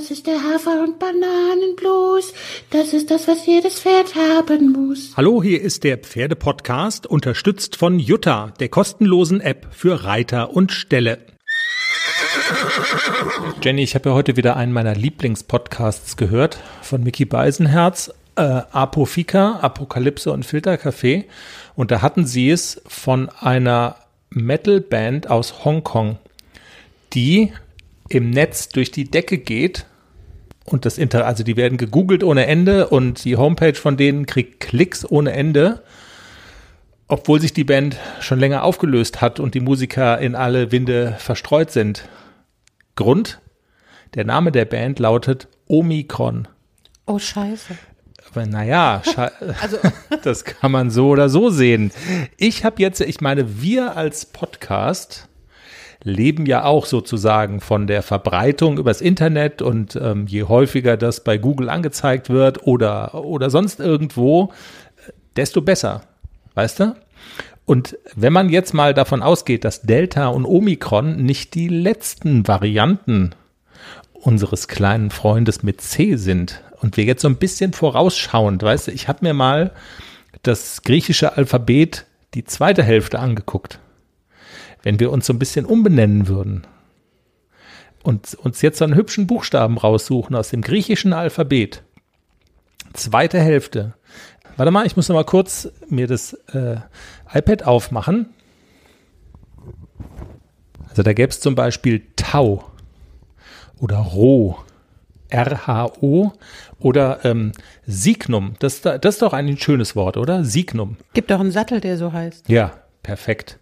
Das ist der Hafer- und Bananenblues. Das ist das, was jedes Pferd haben muss. Hallo, hier ist der Pferdepodcast, unterstützt von Jutta, der kostenlosen App für Reiter und Ställe. Jenny, ich habe ja heute wieder einen meiner Lieblingspodcasts gehört von Mickey Beisenherz, äh, Apofika, Apokalypse und Filterkaffee. Und da hatten sie es von einer Metalband aus Hongkong, die im Netz durch die Decke geht und das Inter, also die werden gegoogelt ohne Ende und die Homepage von denen kriegt Klicks ohne Ende, obwohl sich die Band schon länger aufgelöst hat und die Musiker in alle Winde verstreut sind. Grund? Der Name der Band lautet Omikron. Oh, scheiße. Aber naja, also. das kann man so oder so sehen. Ich habe jetzt, ich meine, wir als Podcast leben ja auch sozusagen von der Verbreitung übers Internet und ähm, je häufiger das bei Google angezeigt wird oder, oder sonst irgendwo, desto besser. Weißt du? Und wenn man jetzt mal davon ausgeht, dass Delta und Omikron nicht die letzten Varianten unseres kleinen Freundes mit C sind und wir jetzt so ein bisschen vorausschauend, weißt du, ich habe mir mal das griechische Alphabet die zweite Hälfte angeguckt wenn wir uns so ein bisschen umbenennen würden und uns jetzt so einen hübschen Buchstaben raussuchen aus dem griechischen Alphabet, zweite Hälfte. Warte mal, ich muss noch mal kurz mir das äh, iPad aufmachen. Also da gäbe es zum Beispiel Tau oder Rho, R-H-O oder ähm, Signum. Das, das ist doch ein schönes Wort, oder? Signum. Gibt doch einen Sattel, der so heißt. Ja, perfekt.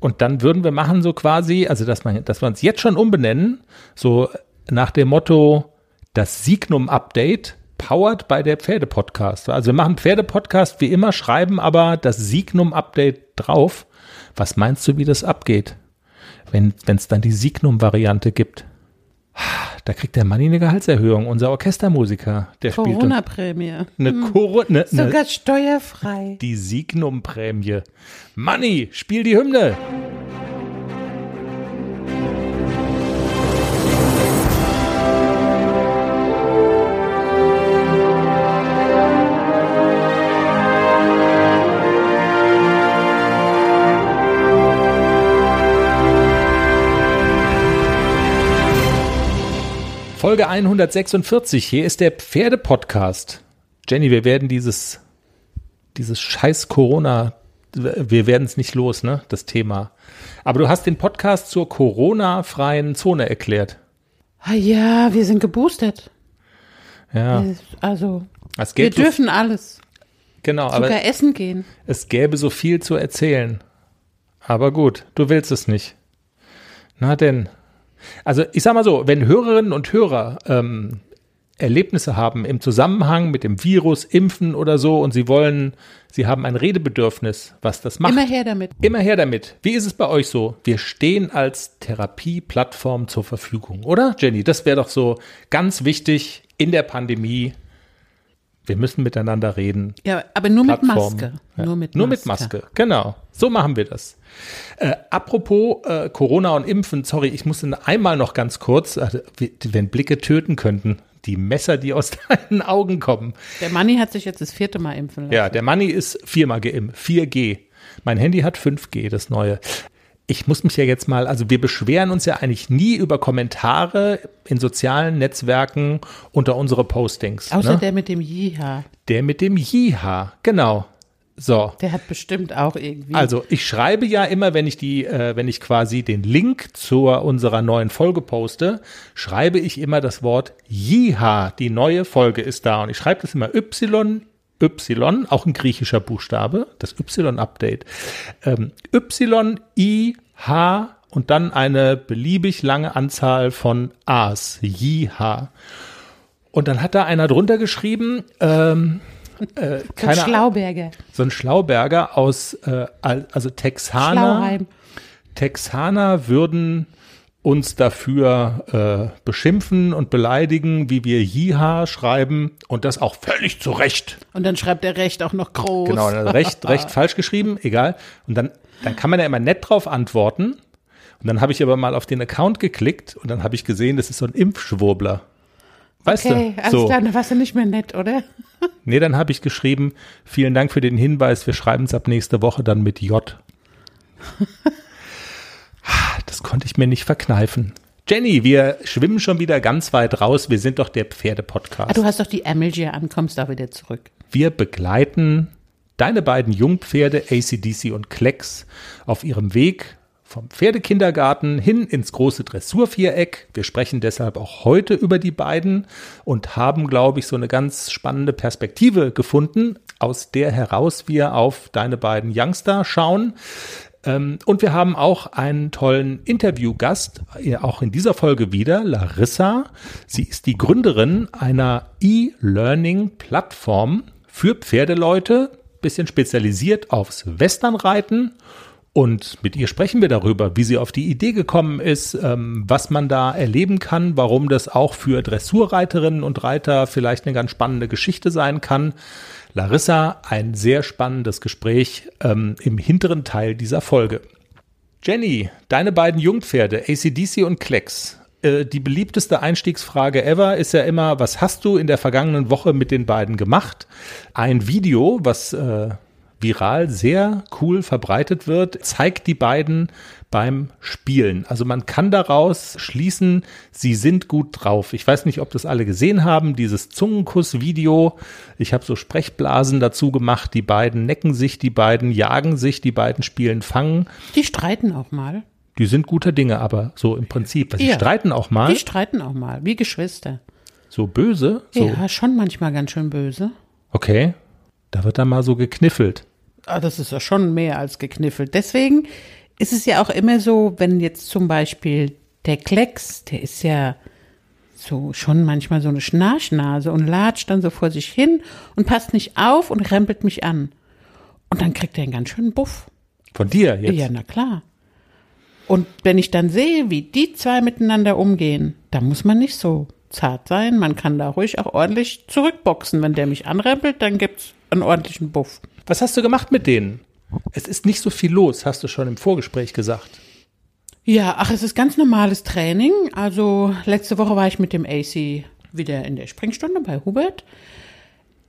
Und dann würden wir machen so quasi, also dass man, dass wir uns jetzt schon umbenennen, so nach dem Motto, das Signum-Update powered bei der Pferde-Podcast. Also wir machen Pferde-Podcast wie immer, schreiben aber das Signum-Update drauf. Was meinst du, wie das abgeht, wenn es dann die Signum-Variante gibt? Da kriegt der Manni eine Gehaltserhöhung, unser Orchestermusiker. Der Corona-Prämie. Eine hm. Corona. Ne, Sogar steuerfrei. Die Signum-Prämie. Manni, spiel die Hymne. Folge 146. Hier ist der Pferdepodcast. Jenny, wir werden dieses, dieses scheiß Corona, wir werden es nicht los, ne, das Thema. Aber du hast den Podcast zur Corona-freien Zone erklärt. Ah ja, wir sind geboostert. Ja. Also, wir dürfen so, alles. Genau, Sogar aber essen gehen. Es gäbe so viel zu erzählen. Aber gut, du willst es nicht. Na denn, also ich sag mal so, wenn Hörerinnen und Hörer ähm, Erlebnisse haben im Zusammenhang mit dem Virus, Impfen oder so und sie wollen, sie haben ein Redebedürfnis, was das macht. Immer her damit. Immer her damit. Wie ist es bei euch so? Wir stehen als Therapieplattform zur Verfügung, oder Jenny? Das wäre doch so ganz wichtig in der Pandemie wir müssen miteinander reden. Ja, aber nur Plattform. mit Maske. Ja. Nur, mit, nur Maske. mit Maske. Genau. So machen wir das. Äh, apropos äh, Corona und Impfen, sorry, ich muss einmal noch ganz kurz, äh, wenn Blicke töten könnten, die Messer, die aus deinen Augen kommen. Der Manni hat sich jetzt das vierte Mal impfen lassen. Ja, der Manni ist viermal geimpft, 4G. Mein Handy hat 5G, das neue ich muss mich ja jetzt mal, also wir beschweren uns ja eigentlich nie über Kommentare in sozialen Netzwerken unter unsere Postings. Außer ne? der mit dem Jiha. Der mit dem Jiha, genau. So. Der hat bestimmt auch irgendwie. Also ich schreibe ja immer, wenn ich die, äh, wenn ich quasi den Link zu unserer neuen Folge poste, schreibe ich immer das Wort Jiha. Die neue Folge ist da und ich schreibe das immer Y Y, auch ein griechischer Buchstabe, das Y-Update. Ähm, y, I, H und dann eine beliebig lange Anzahl von A's, J, H. Und dann hat da einer drunter geschrieben, ähm, äh, keine, so ein Schlauberger. So ein Schlauberger aus, äh, also Texaner. Schlauheim. Texaner würden uns dafür äh, beschimpfen und beleidigen, wie wir Jiha schreiben und das auch völlig zu Recht. Und dann schreibt er Recht auch noch groß. Genau, Recht, Recht falsch geschrieben, egal. Und dann, dann kann man ja immer nett drauf antworten. Und dann habe ich aber mal auf den Account geklickt und dann habe ich gesehen, das ist so ein Impfschwurbler. Weißt okay, du? alles So. klar, dann warst du nicht mehr nett, oder? Nee, dann habe ich geschrieben, vielen Dank für den Hinweis, wir schreiben es ab nächste Woche dann mit J. Das konnte ich mir nicht verkneifen. Jenny, wir schwimmen schon wieder ganz weit raus. Wir sind doch der Ah, Pferdepodcast. du hast doch die Amelie an, kommst da wieder zurück. Wir begleiten deine beiden Jungpferde ACDC und Klecks auf ihrem Weg vom Pferdekindergarten hin ins große Dressurviereck. Wir sprechen deshalb auch heute über die beiden und haben, glaube ich, so eine ganz spannende Perspektive gefunden, aus der heraus wir auf deine beiden Youngster schauen. Ähm, Und wir haben auch einen tollen Interviewgast, äh, auch in dieser Folge wieder, Larissa. Sie ist die Gründerin einer E-Learning-Plattform für Pferdeleute, bisschen spezialisiert aufs Westernreiten. Und mit ihr sprechen wir darüber, wie sie auf die Idee gekommen ist, ähm, was man da erleben kann, warum das auch für Dressurreiterinnen und Reiter vielleicht eine ganz spannende Geschichte sein kann. Larissa, ein sehr spannendes Gespräch ähm, im hinteren Teil dieser Folge. Jenny, deine beiden Jungpferde, ACDC und Klecks. Äh, die beliebteste Einstiegsfrage ever ist ja immer, was hast du in der vergangenen Woche mit den beiden gemacht? Ein Video, was äh, viral sehr cool verbreitet wird, zeigt die beiden beim Spielen. Also man kann daraus schließen, sie sind gut drauf. Ich weiß nicht, ob das alle gesehen haben, dieses Zungenkuss-Video. Ich habe so Sprechblasen dazu gemacht. Die beiden necken sich, die beiden jagen sich, die beiden spielen Fangen. Die streiten auch mal. Die sind guter Dinge, aber so im Prinzip. Sie Ja. streiten auch mal. Die streiten auch mal, wie Geschwister. So böse. So. Ja, schon manchmal ganz schön böse. Okay. Da wird dann mal so gekniffelt. Ah, das ist ja schon mehr als gekniffelt. Deswegen ist es ja auch immer so, wenn jetzt zum Beispiel der Klecks, der ist ja so schon manchmal so eine Schnarchnase und latscht dann so vor sich hin und passt nicht auf und rempelt mich an. Und dann kriegt er einen ganz schönen Buff. Von dir jetzt. Ja, na klar. Und wenn ich dann sehe, wie die zwei miteinander umgehen, da muss man nicht so zart sein. Man kann da ruhig auch ordentlich zurückboxen. Wenn der mich anrempelt, dann gibt's einen ordentlichen Buff. Was hast du gemacht mit denen? Es ist nicht so viel los, hast du schon im Vorgespräch gesagt. Ja, ach, es ist ganz normales Training. Also letzte Woche war ich mit dem AC wieder in der Springstunde bei Hubert.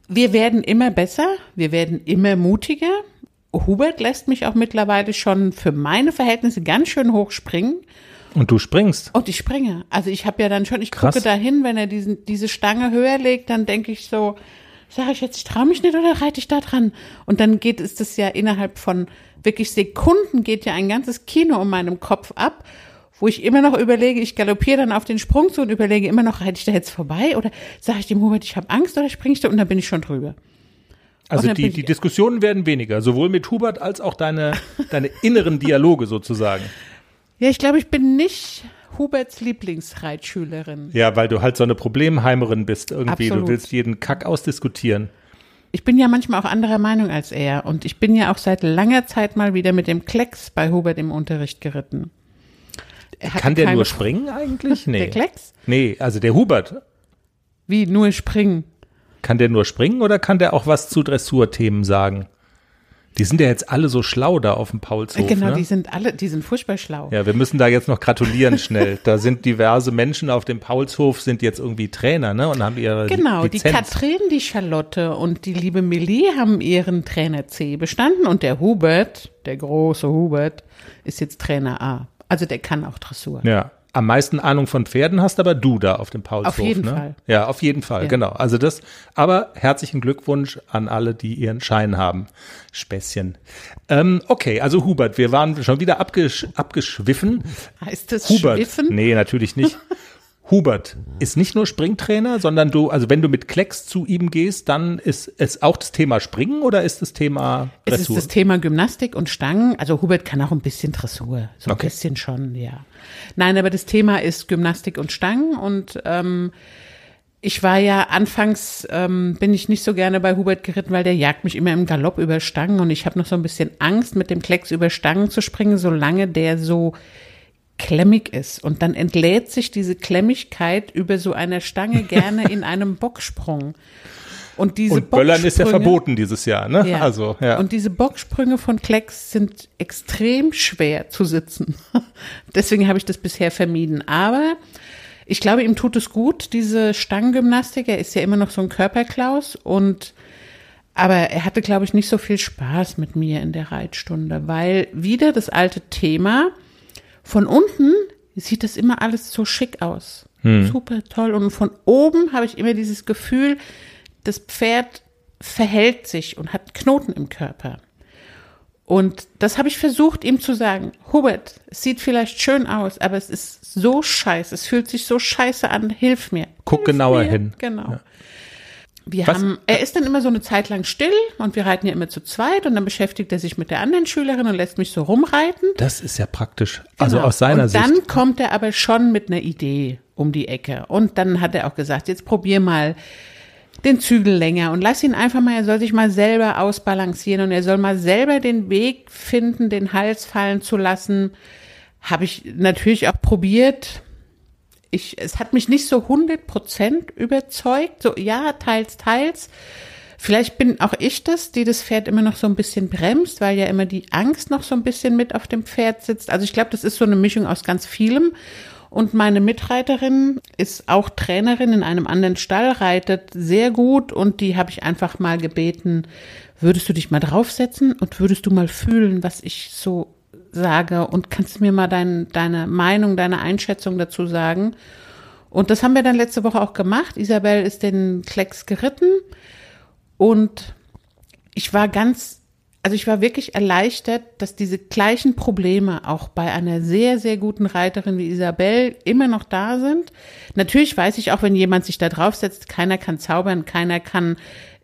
Wir werden immer besser, wir werden immer mutiger. Hubert lässt mich auch mittlerweile schon für meine Verhältnisse ganz schön hoch springen. Und du springst. Und ich springe. Also ich habe ja dann schon, ich Krass. gucke dahin, wenn er diesen, diese Stange höher legt, dann denke ich so, sage ich jetzt, ich traue mich nicht oder reite ich da dran? Und dann geht es das ja innerhalb von wirklich Sekunden geht ja ein ganzes Kino um meinem Kopf ab, wo ich immer noch überlege, ich galoppiere dann auf den Sprung zu und überlege immer noch, reite ich da jetzt vorbei oder sage ich dem Hubert, ich habe Angst oder springe ich da und dann bin ich schon drüber. Also die, die Diskussionen werden weniger, sowohl mit Hubert als auch deine, deine inneren Dialoge sozusagen. Ja, ich glaube, ich bin nicht Huberts Lieblingsreitschülerin. Ja, weil du halt so eine Problemheimerin bist irgendwie. Absolut. Du willst jeden Kack ausdiskutieren. Ich bin ja manchmal auch anderer Meinung als er und ich bin ja auch seit langer Zeit mal wieder mit dem Klecks bei Hubert im Unterricht geritten. Er Kann der nur springen eigentlich? Nee. Der Klecks? Nee, also der Hubert. Wie nur springen? Kann der nur springen oder kann der auch was zu Dressurthemen sagen? Die sind ja jetzt alle so schlau da auf dem Paulshof. genau, ne? die sind alle, die sind furchtbar schlau. Ja, wir müssen da jetzt noch gratulieren schnell. Da sind diverse Menschen auf dem Paulshof, sind jetzt irgendwie Trainer, ne? Und haben ihre Genau, die Lizenz. Katrin, die Charlotte und die liebe Millie haben ihren Trainer C bestanden und der Hubert, der große Hubert, ist jetzt Trainer A. Also der kann auch Dressur. Ja. Am meisten Ahnung von Pferden hast aber du da auf dem Paulshof. Auf jeden ne? Fall. Ja, auf jeden Fall, Ja. genau. Also das, aber herzlichen Glückwunsch an alle, die ihren Schein haben. Späßchen. Ähm, okay, also Hubert, wir waren schon wieder abgesch abgeschwiffen. Heißt das Hubert. Schwiffen? Nee, natürlich nicht. Hubert ist nicht nur Springtrainer, sondern du, also wenn du mit Klecks zu ihm gehst, dann ist es auch das Thema Springen oder ist das Thema Es ist Dressur? das Thema Gymnastik und Stangen. Also Hubert kann auch ein bisschen Dressur. So ein Okay. bisschen schon, ja. Nein, aber das Thema ist Gymnastik und Stangen und ähm, ich war ja anfangs, ähm, bin ich nicht so gerne bei Hubert geritten, weil der jagt mich immer im Galopp über Stangen und ich habe noch so ein bisschen Angst, mit dem Klecks über Stangen zu springen, solange der so klemmig ist. Und dann entlädt sich diese Klemmigkeit über so einer Stange gerne in einem Bocksprung. Und diese Und Böllern ist ja verboten dieses Jahr, ne? ja. Also, ja. Und diese Bocksprünge von Klecks sind extrem schwer zu sitzen. Deswegen habe ich das bisher vermieden. Aber ich glaube, ihm tut es gut, diese Stangengymnastik. Er ist ja immer noch so ein Körperklaus und aber er hatte, glaube ich, nicht so viel Spaß mit mir in der Reitstunde, weil wieder das alte Thema, von unten sieht das immer alles so schick aus. Hm. Super toll. Und von oben habe ich immer dieses Gefühl, das Pferd verhält sich und hat Knoten im Körper. Und das habe ich versucht, ihm zu sagen. Hubert, es sieht vielleicht schön aus, aber es ist so scheiße. Es fühlt sich so scheiße an. Hilf mir. Guck Hilf genauer mir. hin. Genau. Ja. Wir haben, er ist dann immer so eine Zeit lang still und wir reiten ja immer zu zweit und dann beschäftigt er sich mit der anderen Schülerin und lässt mich so rumreiten. Das ist ja praktisch. Also Genau. aus seiner und Sicht. dann kommt er aber schon mit einer Idee um die Ecke. Und dann hat er auch gesagt, jetzt probier mal den Zügel länger und lass ihn einfach mal, er soll sich mal selber ausbalancieren und er soll mal selber den Weg finden, den Hals fallen zu lassen. Habe ich natürlich auch probiert. Ich, es hat mich nicht so 100 Prozent überzeugt. So, ja, teils, teils. Vielleicht bin auch ich das, die das Pferd immer noch so ein bisschen bremst, weil ja immer die Angst noch so ein bisschen mit auf dem Pferd sitzt. Also ich glaube, das ist so eine Mischung aus ganz vielem. Und meine Mitreiterin ist auch Trainerin in einem anderen Stall, reitet sehr gut und die habe ich einfach mal gebeten, würdest du dich mal draufsetzen und würdest du mal fühlen, was ich so sage und kannst du mir mal dein, deine Meinung, deine Einschätzung dazu sagen? Und das haben wir dann letzte Woche auch gemacht. Isabel ist den Klecks geritten und ich war ganz, also ich war wirklich erleichtert, dass diese gleichen Probleme auch bei einer sehr, sehr guten Reiterin wie Isabel immer noch da sind. Natürlich weiß ich auch, wenn jemand sich da draufsetzt, keiner kann zaubern, keiner kann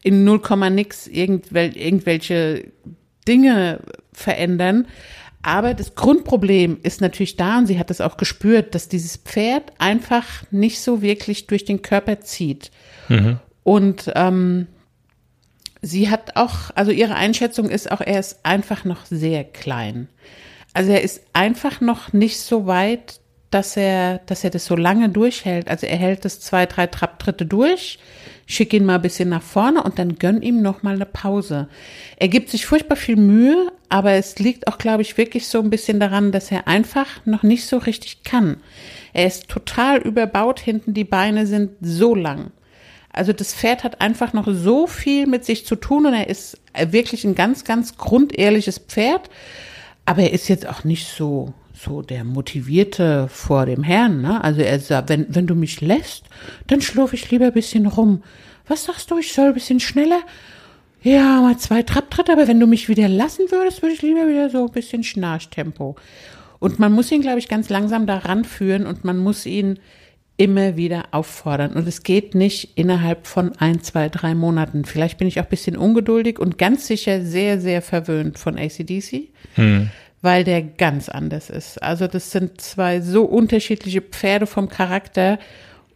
in 0, nix irgendwel, irgendwelche Dinge verändern. Aber das Grundproblem ist natürlich da und sie hat es auch gespürt, dass dieses Pferd einfach nicht so wirklich durch den Körper zieht. Und ähm, sie hat auch, also ihre Einschätzung ist auch, er ist einfach noch sehr klein. Also er ist einfach noch nicht so weit, dass er, dass er das so lange durchhält. Also er hält das zwei, drei Trapptritte durch, schick ihn mal ein bisschen nach vorne und dann gönn ihm noch mal eine Pause. Er gibt sich furchtbar viel Mühe, aber es liegt auch, glaube ich, wirklich so ein bisschen daran, dass er einfach noch nicht so richtig kann. Er ist total überbaut hinten, die Beine sind so lang. Also das Pferd hat einfach noch so viel mit sich zu tun und er ist wirklich ein ganz, ganz grundehrliches Pferd. Aber er ist jetzt auch nicht so, so der Motivierte vor dem Herrn. Ne? Also er sagt, wenn, wenn du mich lässt, dann schlurfe ich lieber ein bisschen rum. Was sagst du, ich soll ein bisschen schneller? Ja, mal zwei Trapptritte, aber wenn du mich wieder lassen würdest, würde ich lieber wieder so ein bisschen Schnarchtempo. Und man muss ihn, glaube ich, ganz langsam daran führen und man muss ihn immer wieder auffordern. Und es geht nicht innerhalb von ein, zwei, drei Monaten. Vielleicht bin ich auch ein bisschen ungeduldig und ganz sicher sehr, sehr verwöhnt von ACDC, weil der ganz anders ist. Also das sind zwei so unterschiedliche Pferde vom Charakter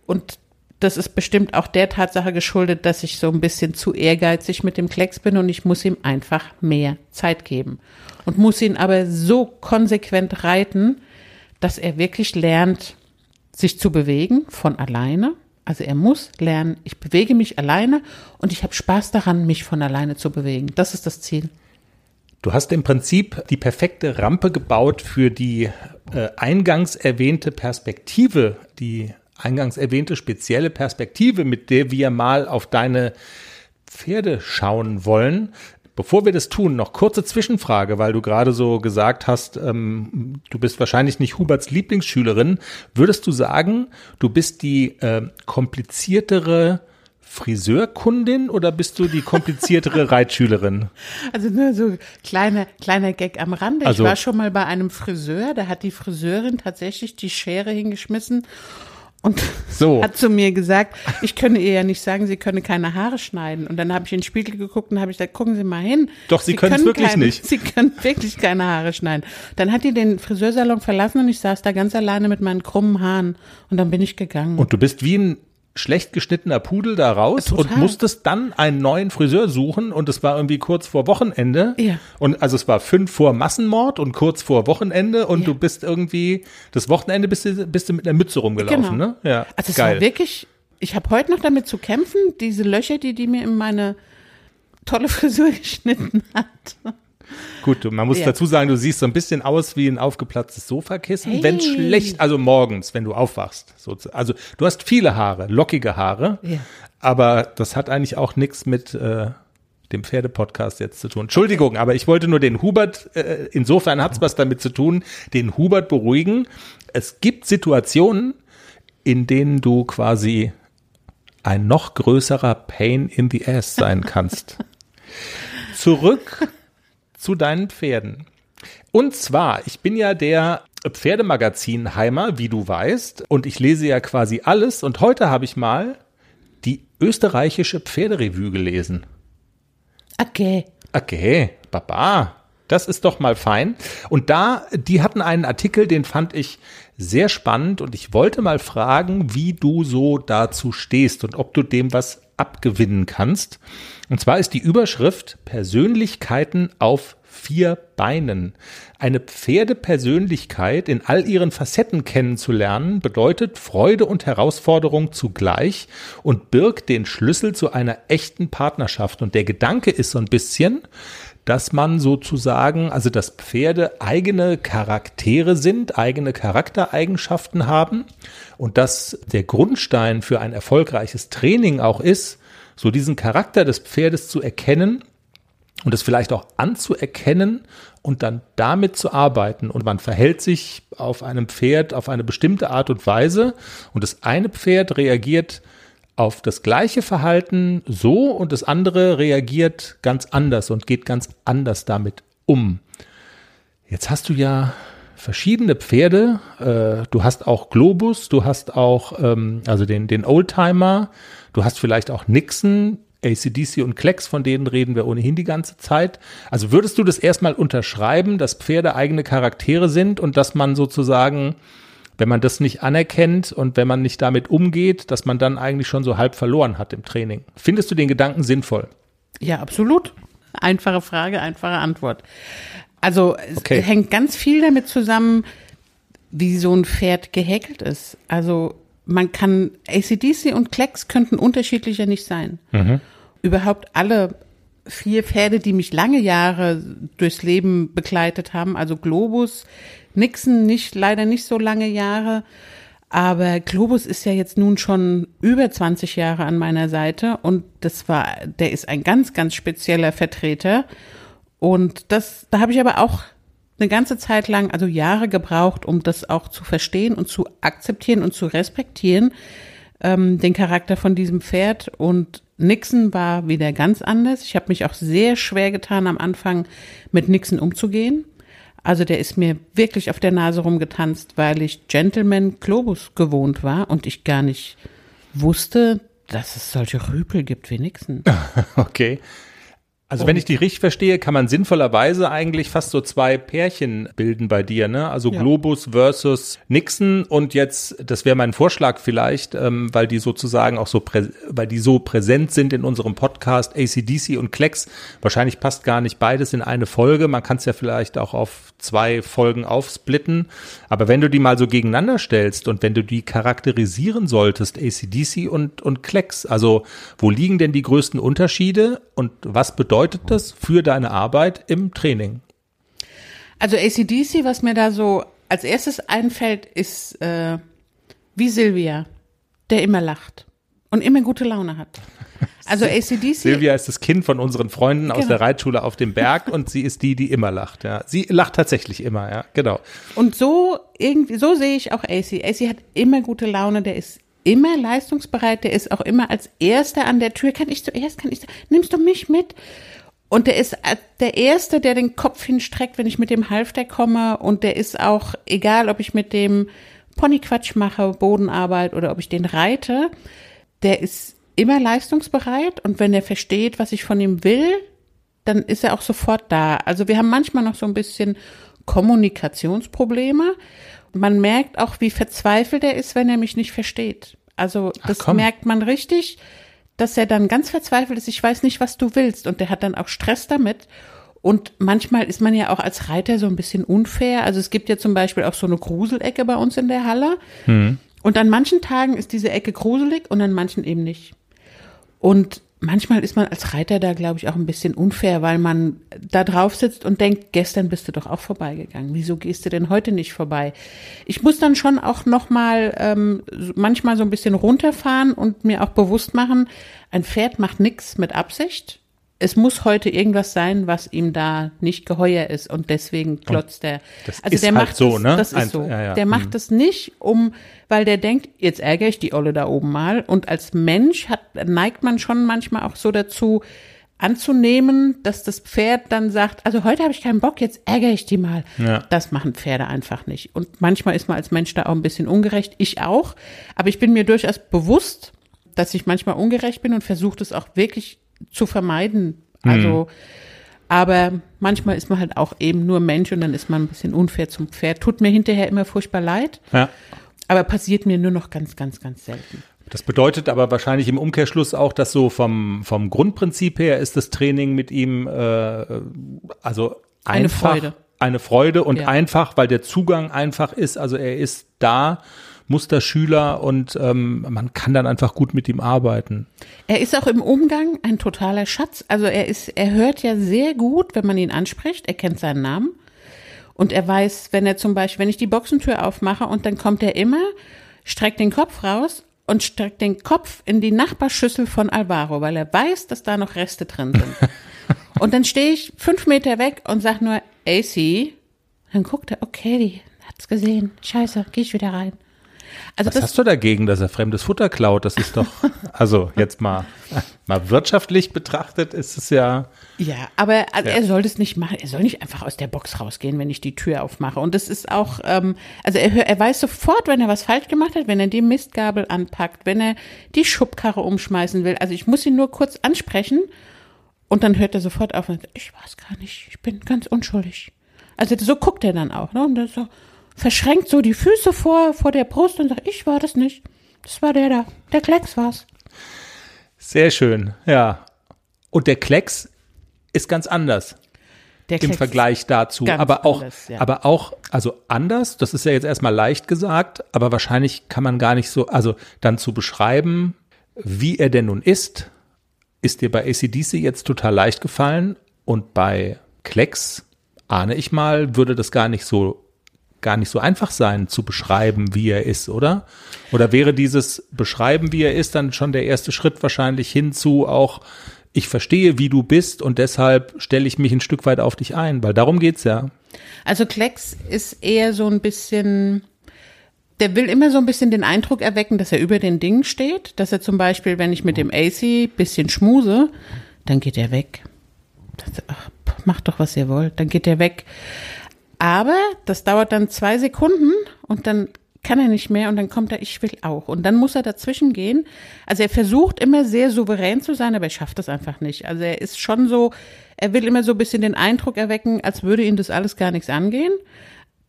und das ist bestimmt auch der Tatsache geschuldet, dass ich so ein bisschen zu ehrgeizig mit dem Klecks bin und ich muss ihm einfach mehr Zeit geben. Und muss ihn aber so konsequent reiten, dass er wirklich lernt, sich zu bewegen von alleine. Also er muss lernen, ich bewege mich alleine und ich habe Spaß daran, mich von alleine zu bewegen. Das ist das Ziel. Du hast im Prinzip die perfekte Rampe gebaut für die äh, eingangs erwähnte Perspektive, die eingangs erwähnte spezielle Perspektive, mit der wir mal auf deine Pferde schauen wollen. Bevor wir das tun, noch kurze Zwischenfrage, weil du gerade so gesagt hast, ähm, du bist wahrscheinlich nicht Huberts Lieblingsschülerin. Würdest du sagen, du bist die äh, kompliziertere Friseurkundin oder bist du die kompliziertere Reitschülerin? Also nur so kleiner, kleiner Gag am Rande. Also- ich war schon mal bei einem Friseur, da hat die Friseurin tatsächlich die Schere hingeschmissen und So. hat zu mir gesagt, ich könne ihr ja nicht sagen, sie könne keine Haare schneiden. Und dann habe ich in den Spiegel geguckt und habe ich gesagt, gucken Sie mal hin. Doch, Sie können's wirklich keine, nicht. Sie können wirklich keine Haare schneiden. Dann hat die den Friseursalon verlassen und ich saß da ganz alleine mit meinen krummen Haaren. Und dann bin ich gegangen. Und du bist wie ein schlecht geschnittener Pudel da raus Total. und musstest dann einen neuen Friseur suchen und es war irgendwie kurz vor Wochenende. Ja. Und also es war fünf vor Massenmord und kurz vor Wochenende und Ja. du bist irgendwie, das Wochenende bist du, bist du mit einer Mütze rumgelaufen, Genau. ne? Ja. Also es geil. war wirklich, ich habe heute noch damit zu kämpfen, diese Löcher, die die mir in meine tolle Frisur geschnitten hat. Gut, man muss ja. dazu sagen, du siehst so ein bisschen aus wie ein aufgeplatztes Sofakissen, hey. wenn schlecht, also morgens, wenn du aufwachst. Also du hast viele Haare, lockige Haare, ja. aber das hat eigentlich auch nichts mit äh, dem Pferdepodcast jetzt zu tun. Entschuldigung, aber ich wollte nur den Hubert, äh, insofern hat's was damit zu tun, den Hubert beruhigen. Es gibt Situationen, in denen du quasi ein noch größerer Pain in the Ass sein kannst. Zurück zu deinen Pferden. Und zwar, ich bin ja der Pferdemagazinheimer, wie du weißt, und ich lese ja quasi alles. Und heute habe ich mal die österreichische Pferderevue gelesen. Okay. Okay, Baba. Das ist doch mal fein. Und da, die hatten einen Artikel, den fand ich sehr spannend und ich wollte mal fragen, wie du so dazu stehst und ob du dem was abgewinnen kannst. Und zwar ist die Überschrift Persönlichkeiten auf vier Beinen. Eine Pferdepersönlichkeit in all ihren Facetten kennenzulernen, bedeutet Freude und Herausforderung zugleich und birgt den Schlüssel zu einer echten Partnerschaft. Und der Gedanke ist so ein bisschen, dass man sozusagen, also dass Pferde eigene Charaktere sind, eigene Charaktereigenschaften haben und dass der Grundstein für ein erfolgreiches Training auch ist, so diesen Charakter des Pferdes zu erkennen und es vielleicht auch anzuerkennen und dann damit zu arbeiten. Und man verhält sich auf einem Pferd auf eine bestimmte Art und Weise und das eine Pferd reagiert auf das gleiche Verhalten so und das andere reagiert ganz anders und geht ganz anders damit um. Jetzt hast du ja verschiedene Pferde. Äh, du hast auch Globus, du hast auch ähm, also den, den Oldtimer, du hast vielleicht auch Nixon, ACDC und Klecks, von denen reden wir ohnehin die ganze Zeit. Also würdest du das erstmal unterschreiben, dass Pferde eigene Charaktere sind und dass man sozusagen wenn man das nicht anerkennt und wenn man nicht damit umgeht, dass man dann eigentlich schon so halb verloren hat im Training. Findest du den Gedanken sinnvoll? Ja, absolut. Einfache Frage, einfache Antwort. Also okay. es hängt ganz viel damit zusammen, wie so ein Pferd gehäkelt ist. Also man kann, ACDC und Klecks könnten unterschiedlicher nicht sein. Mhm. Überhaupt alle vier Pferde, die mich lange Jahre durchs Leben begleitet haben, also Globus, Nixon nicht, leider nicht so lange Jahre. Aber Globus ist ja jetzt nun schon über 20 Jahre an meiner Seite und das war, der ist ein ganz, ganz spezieller Vertreter. Und das, da habe ich aber auch eine ganze Zeit lang, also Jahre gebraucht, um das auch zu verstehen und zu akzeptieren und zu respektieren, ähm, den Charakter von diesem Pferd. Und Nixon war wieder ganz anders. Ich habe mich auch sehr schwer getan, am Anfang mit Nixon umzugehen. Also der ist mir wirklich auf der Nase rumgetanzt, weil ich Gentleman Globus gewohnt war und ich gar nicht wusste, dass es solche Rüpel gibt wie Nixon. okay. Also wenn ich dich richtig verstehe, kann man sinnvollerweise eigentlich fast so zwei Pärchen bilden bei dir, ne? Also ja. Globus versus Nixon und jetzt, das wäre mein Vorschlag vielleicht, ähm, weil die sozusagen auch so, weil die so präsent sind in unserem Podcast ACDC und Klecks. Wahrscheinlich passt gar nicht beides in eine Folge. Man kann es ja vielleicht auch auf zwei Folgen aufsplitten. Aber wenn du die mal so gegeneinander stellst und wenn du die charakterisieren solltest, ACDC und, und Klecks, also wo liegen denn die größten Unterschiede und was bedeutet das für deine Arbeit im Training? Also ACDC, was mir da so als erstes einfällt, ist äh, wie Silvia, der immer lacht und immer gute Laune hat. Also ACDC. Silvia ist das Kind von unseren Freunden genau. aus der Reitschule auf dem Berg und sie ist die, die immer lacht. Ja, sie lacht tatsächlich immer. Ja, genau. Und so irgendwie, so sehe ich auch AC. AC hat immer gute Laune. Der ist immer leistungsbereit. Der ist auch immer als Erster an der Tür. Kann ich zuerst? Kann ich? Nimmst du mich mit? Und der ist äh, der Erste, der den Kopf hinstreckt, wenn ich mit dem Halfter komme. Und der ist auch, egal ob ich mit dem Ponyquatsch mache, Bodenarbeit oder ob ich den reite, der ist immer leistungsbereit. Und wenn er versteht, was ich von ihm will, dann ist er auch sofort da. Also wir haben manchmal noch so ein bisschen Kommunikationsprobleme. Man merkt auch, wie verzweifelt er ist, wenn er mich nicht versteht. Also das merkt man richtig dass er dann ganz verzweifelt ist, ich weiß nicht, was du willst. Und der hat dann auch Stress damit. Und manchmal ist man ja auch als Reiter so ein bisschen unfair. Also es gibt ja zum Beispiel auch so eine Gruselecke bei uns in der Halle. Hm. Und an manchen Tagen ist diese Ecke gruselig und an manchen eben nicht. Und manchmal ist man als Reiter da, glaube ich, auch ein bisschen unfair, weil man da drauf sitzt und denkt, gestern bist du doch auch vorbeigegangen. Wieso gehst du denn heute nicht vorbei? Ich muss dann schon auch noch mal ähm, manchmal so ein bisschen runterfahren und mir auch bewusst machen, ein Pferd macht nichts mit Absicht. Es muss heute irgendwas sein, was ihm da nicht geheuer ist und deswegen klotzt er. Das also ist der halt macht so, das, ne? Das ist Ein- so. ja, ja. Der macht Mhm. das nicht, um, weil der denkt, jetzt ärgere ich die Olle da oben mal. Und als Mensch hat, neigt man schon manchmal auch so dazu, anzunehmen, dass das Pferd dann sagt, also heute habe ich keinen Bock, jetzt ärgere ich die mal. Ja. Das machen Pferde einfach nicht. Und manchmal ist man als Mensch da auch ein bisschen ungerecht. Ich auch. Aber ich bin mir durchaus bewusst, dass ich manchmal ungerecht bin und versuche das auch wirklich zu vermeiden. Also, aber manchmal ist man halt auch eben nur Mensch und dann ist man ein bisschen unfair zum Pferd. Tut mir hinterher immer furchtbar leid, Ja. aber passiert mir nur noch ganz, ganz, ganz selten. Das bedeutet aber wahrscheinlich im Umkehrschluss auch, dass so vom, vom Grundprinzip her ist das Training mit ihm äh, also Eine einfach, Freude. Eine Freude und Ja. einfach, weil der Zugang einfach ist. Also er ist da, Musterschüler und ähm, man kann dann einfach gut mit ihm arbeiten. Er ist auch im Umgang ein totaler Schatz. Also er ist, er hört ja sehr gut, wenn man ihn anspricht. Er kennt seinen Namen. Und er weiß, wenn er zum Beispiel, wenn ich die Boxentür aufmache und dann kommt er immer, streckt den Kopf raus und streckt den Kopf in die Nachbarschüssel von Alvaro, weil er weiß, dass da noch Reste drin sind. und dann stehe ich fünf Meter weg und sag nur, AC. Dann guckt er, okay, die hat's gesehen. Scheiße, geh ich wieder rein. Also Was das hast du dagegen, dass er fremdes Futter klaut? Das ist doch, also jetzt mal, mal wirtschaftlich betrachtet, ist es ja, Ja, aber also Ja. er soll das nicht machen. Er soll nicht einfach aus der Box rausgehen, wenn ich die Tür aufmache. Und das ist auch, ähm, also er, er weiß sofort, wenn er was falsch gemacht hat, wenn er die Mistgabel anpackt, wenn er die Schubkarre umschmeißen will. Also ich muss ihn nur kurz ansprechen und dann hört er sofort auf und sagt, ich weiß gar nicht, ich bin ganz unschuldig. Also so guckt er dann auch, ne? Und er so verschränkt so die Füße vor, vor der Brust und sagt, ich war das nicht. Das war der da. Der Klecks war's. sehr schön, ja. Und der Klecks ist ganz anders. Der im Klecks- Vergleich dazu. ganz Aber auch, anders, ja. aber auch, also anders, das ist ja jetzt erstmal leicht gesagt, aber wahrscheinlich kann man gar nicht so, also dann zu beschreiben, wie er denn nun ist, ist dir bei ACDC jetzt total leicht gefallen und bei Klecks, ahne ich mal, würde das gar nicht so gar nicht so einfach sein zu beschreiben, wie er ist, oder? Oder wäre dieses Beschreiben, wie er ist, dann schon der erste Schritt wahrscheinlich hinzu auch, ich verstehe, wie du bist und deshalb stelle ich mich ein Stück weit auf dich ein, weil darum geht's ja. Also Klecks ist eher so ein bisschen, der will immer so ein bisschen den Eindruck erwecken, dass er über den Dingen steht, dass er zum Beispiel, wenn ich mit dem AC bisschen schmuse, dann geht er weg. Das, ach, macht doch, was ihr wollt, dann geht er weg. Aber das dauert dann zwei Sekunden und dann kann er nicht mehr und dann kommt er, ich will auch. Und dann muss er dazwischen gehen. Also er versucht immer sehr souverän zu sein, aber er schafft das einfach nicht. Also er ist schon so, er will immer so ein bisschen den Eindruck erwecken, als würde ihn das alles gar nichts angehen.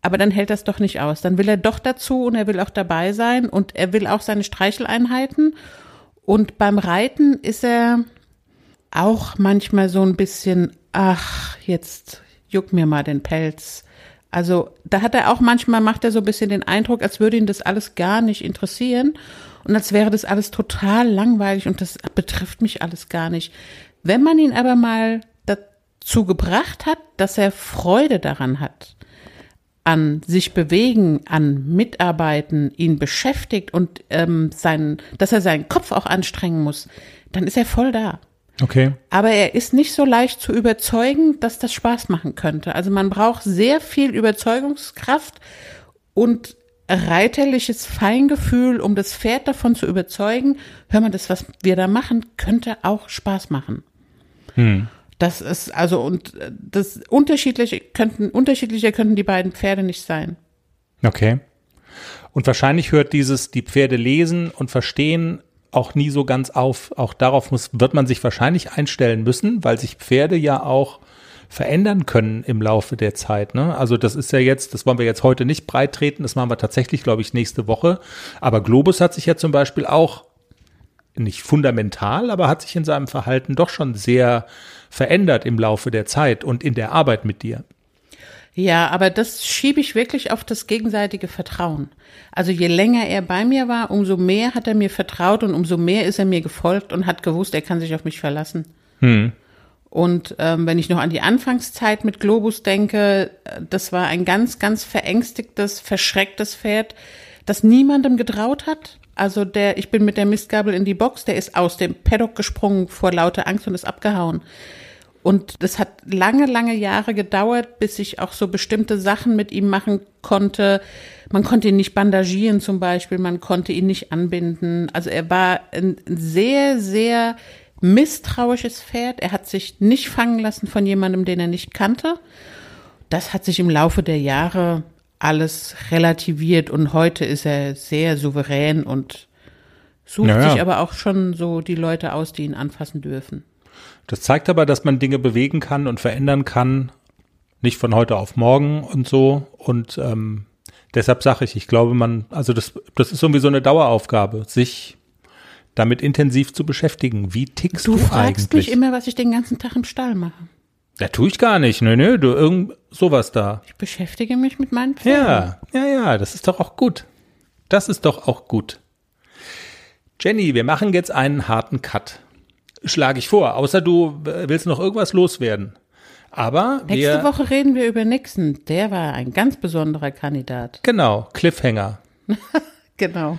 Aber dann hält das doch nicht aus. Dann will er doch dazu und er will auch dabei sein und er will auch seine Streicheleinheiten. Und beim Reiten ist er auch manchmal so ein bisschen, ach, jetzt juck mir mal den Pelz. Also da hat er auch manchmal, macht er so ein bisschen den Eindruck, als würde ihn das alles gar nicht interessieren und als wäre das alles total langweilig und das betrifft mich alles gar nicht. Wenn man ihn aber mal dazu gebracht hat, dass er Freude daran hat, an sich bewegen, an Mitarbeiten, ihn beschäftigt und ähm, sein, dass er seinen Kopf auch anstrengen muss, dann ist er voll da. Okay. Aber er ist nicht so leicht zu überzeugen, dass das Spaß machen könnte. Also man braucht sehr viel Überzeugungskraft und reiterliches Feingefühl, um das Pferd davon zu überzeugen, hör mal, das, was wir da machen, könnte auch Spaß machen. Das ist also und das unterschiedliche könnten unterschiedlicher könnten die beiden Pferde nicht sein. Okay. Und wahrscheinlich hört dieses die Pferde lesen und verstehen auch nie so ganz auf. Auch darauf muss, wird man sich wahrscheinlich einstellen müssen, weil sich Pferde ja auch verändern können im Laufe der Zeit. Ne? Also das ist ja jetzt, das wollen wir jetzt heute nicht breit treten, das machen wir tatsächlich, glaube ich, nächste Woche. Aber Globus hat sich ja zum Beispiel auch nicht fundamental, aber hat sich in seinem Verhalten doch schon sehr verändert im Laufe der Zeit und in der Arbeit mit dir. Ja, aber das schiebe ich wirklich auf das gegenseitige Vertrauen. Also je länger er bei mir war, umso mehr hat er mir vertraut und umso mehr ist er mir gefolgt und hat gewusst, er kann sich auf mich verlassen. Hm. Und ähm, wenn ich noch an die Anfangszeit mit Globus denke, das war ein ganz, ganz verängstigtes, verschrecktes Pferd, das niemandem getraut hat. Also der, ich bin mit der Mistgabel in die Box, der ist aus dem Paddock gesprungen vor lauter Angst und ist abgehauen. Und das hat lange, lange Jahre gedauert, bis ich auch so bestimmte Sachen mit ihm machen konnte. Man konnte ihn nicht bandagieren zum Beispiel, man konnte ihn nicht anbinden. Also er war ein sehr, sehr misstrauisches Pferd. Er hat sich nicht fangen lassen von jemandem, den er nicht kannte. Das hat sich im Laufe der Jahre alles relativiert und heute ist er sehr souverän und sucht naja. sich aber auch schon so die Leute aus, die ihn anfassen dürfen. Das zeigt aber, dass man Dinge bewegen kann und verändern kann, nicht von heute auf morgen und so. Und ähm, deshalb sage ich, ich glaube, man, also das, das ist irgendwie so eine Daueraufgabe, sich damit intensiv zu beschäftigen. Wie tickst du, du fragst eigentlich? mich immer, was ich den ganzen Tag im Stall mache. Ja, tue ich gar nicht. Nö, nö, du irgend sowas da. Ich beschäftige mich mit meinen Pferden. Ja, ja, ja, das ist doch auch gut. Das ist doch auch gut. Jenny, wir machen jetzt einen harten Cut schlage ich vor. Außer du willst noch irgendwas loswerden. Aber nächste Woche reden wir über Nixon. Der war ein ganz besonderer Kandidat. Genau, Cliffhanger. genau.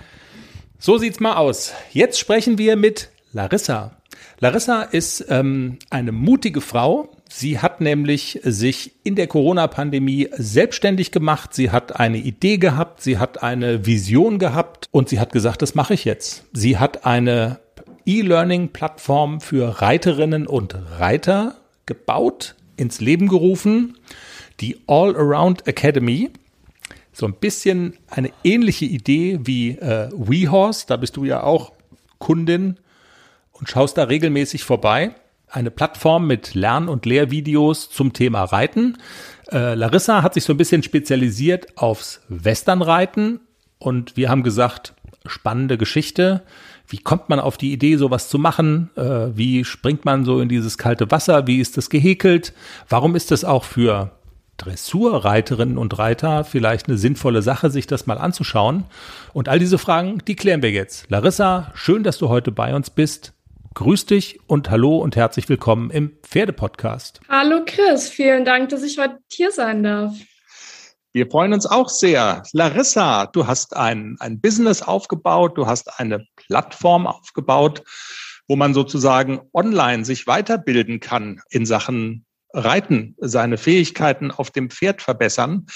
So sieht's mal aus. Jetzt sprechen wir mit Larissa. Larissa ist ähm, eine mutige Frau. Sie hat nämlich sich in der Corona-Pandemie selbstständig gemacht. Sie hat eine Idee gehabt, sie hat eine Vision gehabt und sie hat gesagt, das mache ich jetzt. Sie hat eine E-Learning-Plattform für Reiterinnen und Reiter gebaut, ins Leben gerufen, die All-Around Academy. So ein bisschen eine ähnliche Idee wie äh, WeHorse, da bist du ja auch Kundin und schaust da regelmäßig vorbei. Eine Plattform mit Lern- und Lehrvideos zum Thema Reiten. Äh, Larissa hat sich so ein bisschen spezialisiert aufs Westernreiten und wir haben gesagt, spannende Geschichte. Wie kommt man auf die Idee, sowas zu machen? Äh, wie springt man so in dieses kalte Wasser? Wie ist das gehäkelt? Warum ist das auch für Dressurreiterinnen und Reiter vielleicht eine sinnvolle Sache, sich das mal anzuschauen? Und all diese Fragen, die klären wir jetzt. Larissa, schön, dass du heute bei uns bist. Grüß dich und hallo und herzlich willkommen im Pferdepodcast. Hallo Chris, vielen Dank, dass ich heute hier sein darf. Wir freuen uns auch sehr. Larissa, du hast ein, ein Business aufgebaut, du hast eine Plattform aufgebaut, wo man sozusagen online sich weiterbilden kann in Sachen Reiten, seine Fähigkeiten auf dem Pferd verbessern.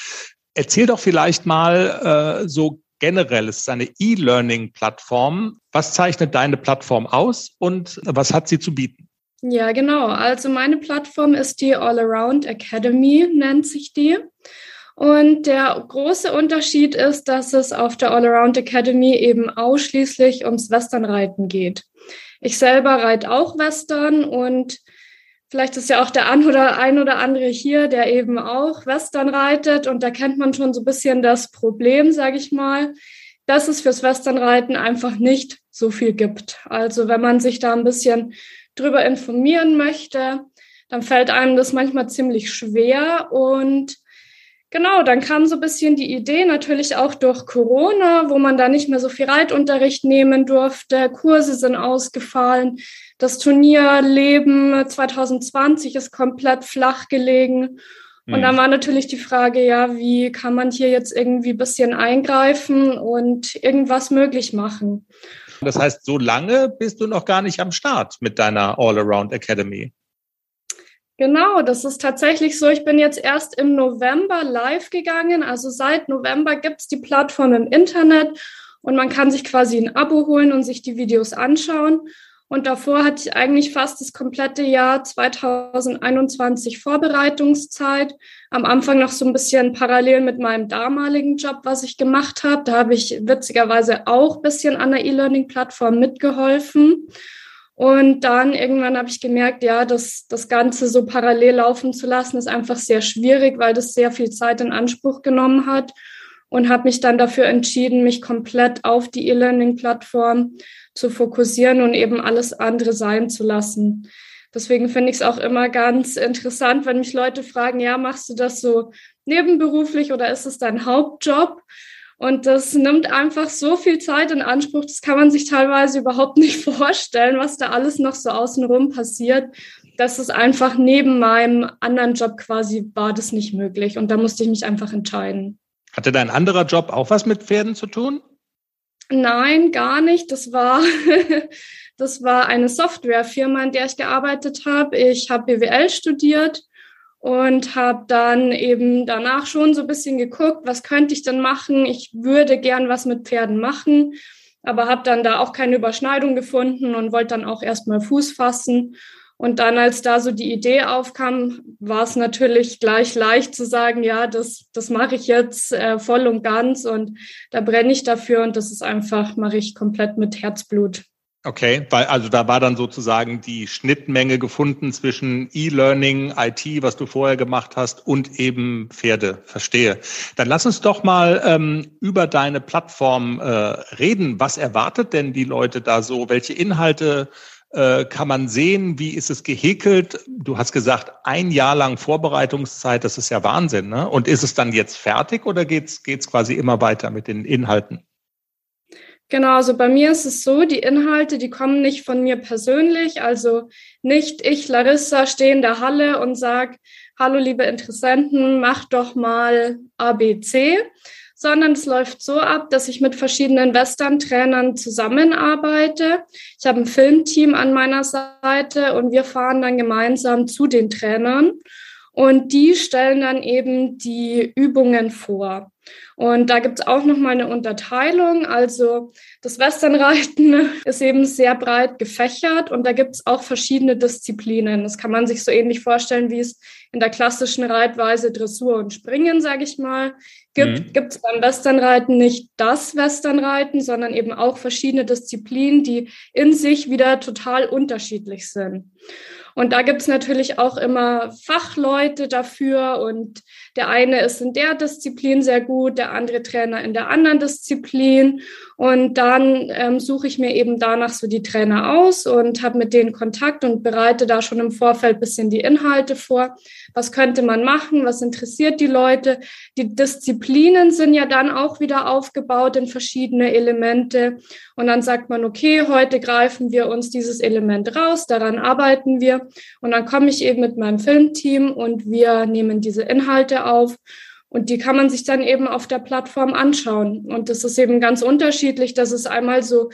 Erzähl doch vielleicht mal äh, so generell, es ist eine E-Learning-Plattform. Was zeichnet deine Plattform aus und was hat sie zu bieten? Ja, genau. Also meine Plattform ist die All Around Academy, nennt sich die. Und der große Unterschied ist, dass es auf der All-Around Academy eben ausschließlich ums Westernreiten geht. Ich selber reite auch Western und vielleicht ist ja auch der ein oder ein oder andere hier, der eben auch Western reitet und da kennt man schon so ein bisschen das Problem, sage ich mal, dass es fürs Westernreiten einfach nicht so viel gibt. Also wenn man sich da ein bisschen drüber informieren möchte, dann fällt einem das manchmal ziemlich schwer und Genau, dann kam so ein bisschen die Idee, natürlich auch durch Corona, wo man da nicht mehr so viel Reitunterricht nehmen durfte. Kurse sind ausgefallen. Das Turnierleben 2020 ist komplett flach gelegen. Und mhm. dann war natürlich die Frage, ja, wie kann man hier jetzt irgendwie ein bisschen eingreifen und irgendwas möglich machen? Das heißt, so lange bist du noch gar nicht am Start mit deiner All-Around Academy. Genau, das ist tatsächlich so. Ich bin jetzt erst im November live gegangen. Also seit November gibt's die Plattform im Internet und man kann sich quasi ein Abo holen und sich die Videos anschauen. Und davor hatte ich eigentlich fast das komplette Jahr 2021 Vorbereitungszeit. Am Anfang noch so ein bisschen parallel mit meinem damaligen Job, was ich gemacht habe. Da habe ich witzigerweise auch bisschen an der E-Learning-Plattform mitgeholfen. Und dann irgendwann habe ich gemerkt, ja, das, das Ganze so parallel laufen zu lassen, ist einfach sehr schwierig, weil das sehr viel Zeit in Anspruch genommen hat. Und habe mich dann dafür entschieden, mich komplett auf die E-Learning-Plattform zu fokussieren und eben alles andere sein zu lassen. Deswegen finde ich es auch immer ganz interessant, wenn mich Leute fragen, ja, machst du das so nebenberuflich oder ist es dein Hauptjob? Und das nimmt einfach so viel Zeit in Anspruch, das kann man sich teilweise überhaupt nicht vorstellen, was da alles noch so außenrum passiert. Das ist einfach neben meinem anderen Job quasi war das nicht möglich. Und da musste ich mich einfach entscheiden. Hatte dein anderer Job auch was mit Pferden zu tun? Nein, gar nicht. Das war, das war eine Softwarefirma, in der ich gearbeitet habe. Ich habe BWL studiert und habe dann eben danach schon so ein bisschen geguckt, was könnte ich denn machen? Ich würde gern was mit Pferden machen, aber habe dann da auch keine Überschneidung gefunden und wollte dann auch erstmal Fuß fassen. Und dann, als da so die Idee aufkam, war es natürlich gleich leicht zu sagen, ja, das, das mache ich jetzt äh, voll und ganz und da brenne ich dafür und das ist einfach, mache ich komplett mit Herzblut. Okay, weil also da war dann sozusagen die Schnittmenge gefunden zwischen E-Learning, IT, was du vorher gemacht hast, und eben Pferde. Verstehe. Dann lass uns doch mal ähm, über deine Plattform äh, reden. Was erwartet denn die Leute da so? Welche Inhalte äh, kann man sehen? Wie ist es gehäkelt? Du hast gesagt, ein Jahr lang Vorbereitungszeit. Das ist ja Wahnsinn. Ne? Und ist es dann jetzt fertig oder geht's geht's quasi immer weiter mit den Inhalten? Genau, also bei mir ist es so, die Inhalte, die kommen nicht von mir persönlich, also nicht ich, Larissa, stehe in der Halle und sage, hallo liebe Interessenten, mach doch mal ABC, sondern es läuft so ab, dass ich mit verschiedenen Western-Trainern zusammenarbeite. Ich habe ein Filmteam an meiner Seite und wir fahren dann gemeinsam zu den Trainern und die stellen dann eben die Übungen vor. Und da gibt es auch nochmal eine Unterteilung. Also das Westernreiten ist eben sehr breit gefächert und da gibt es auch verschiedene Disziplinen. Das kann man sich so ähnlich vorstellen, wie es in der klassischen Reitweise Dressur und Springen, sage ich mal, gibt. Mhm. Gibt es beim Westernreiten nicht das Westernreiten, sondern eben auch verschiedene Disziplinen, die in sich wieder total unterschiedlich sind. Und da gibt's natürlich auch immer Fachleute dafür und der eine ist in der Disziplin sehr gut, der andere Trainer in der anderen Disziplin. Und dann ähm, suche ich mir eben danach so die Trainer aus und habe mit denen Kontakt und bereite da schon im Vorfeld bisschen die Inhalte vor. Was könnte man machen? Was interessiert die Leute? Die Disziplinen sind ja dann auch wieder aufgebaut in verschiedene Elemente. Und dann sagt man, okay, heute greifen wir uns dieses Element raus, daran arbeiten wir. Und dann komme ich eben mit meinem Filmteam und wir nehmen diese Inhalte auf. Und die kann man sich dann eben auf der Plattform anschauen. Und das ist eben ganz unterschiedlich, dass es einmal so,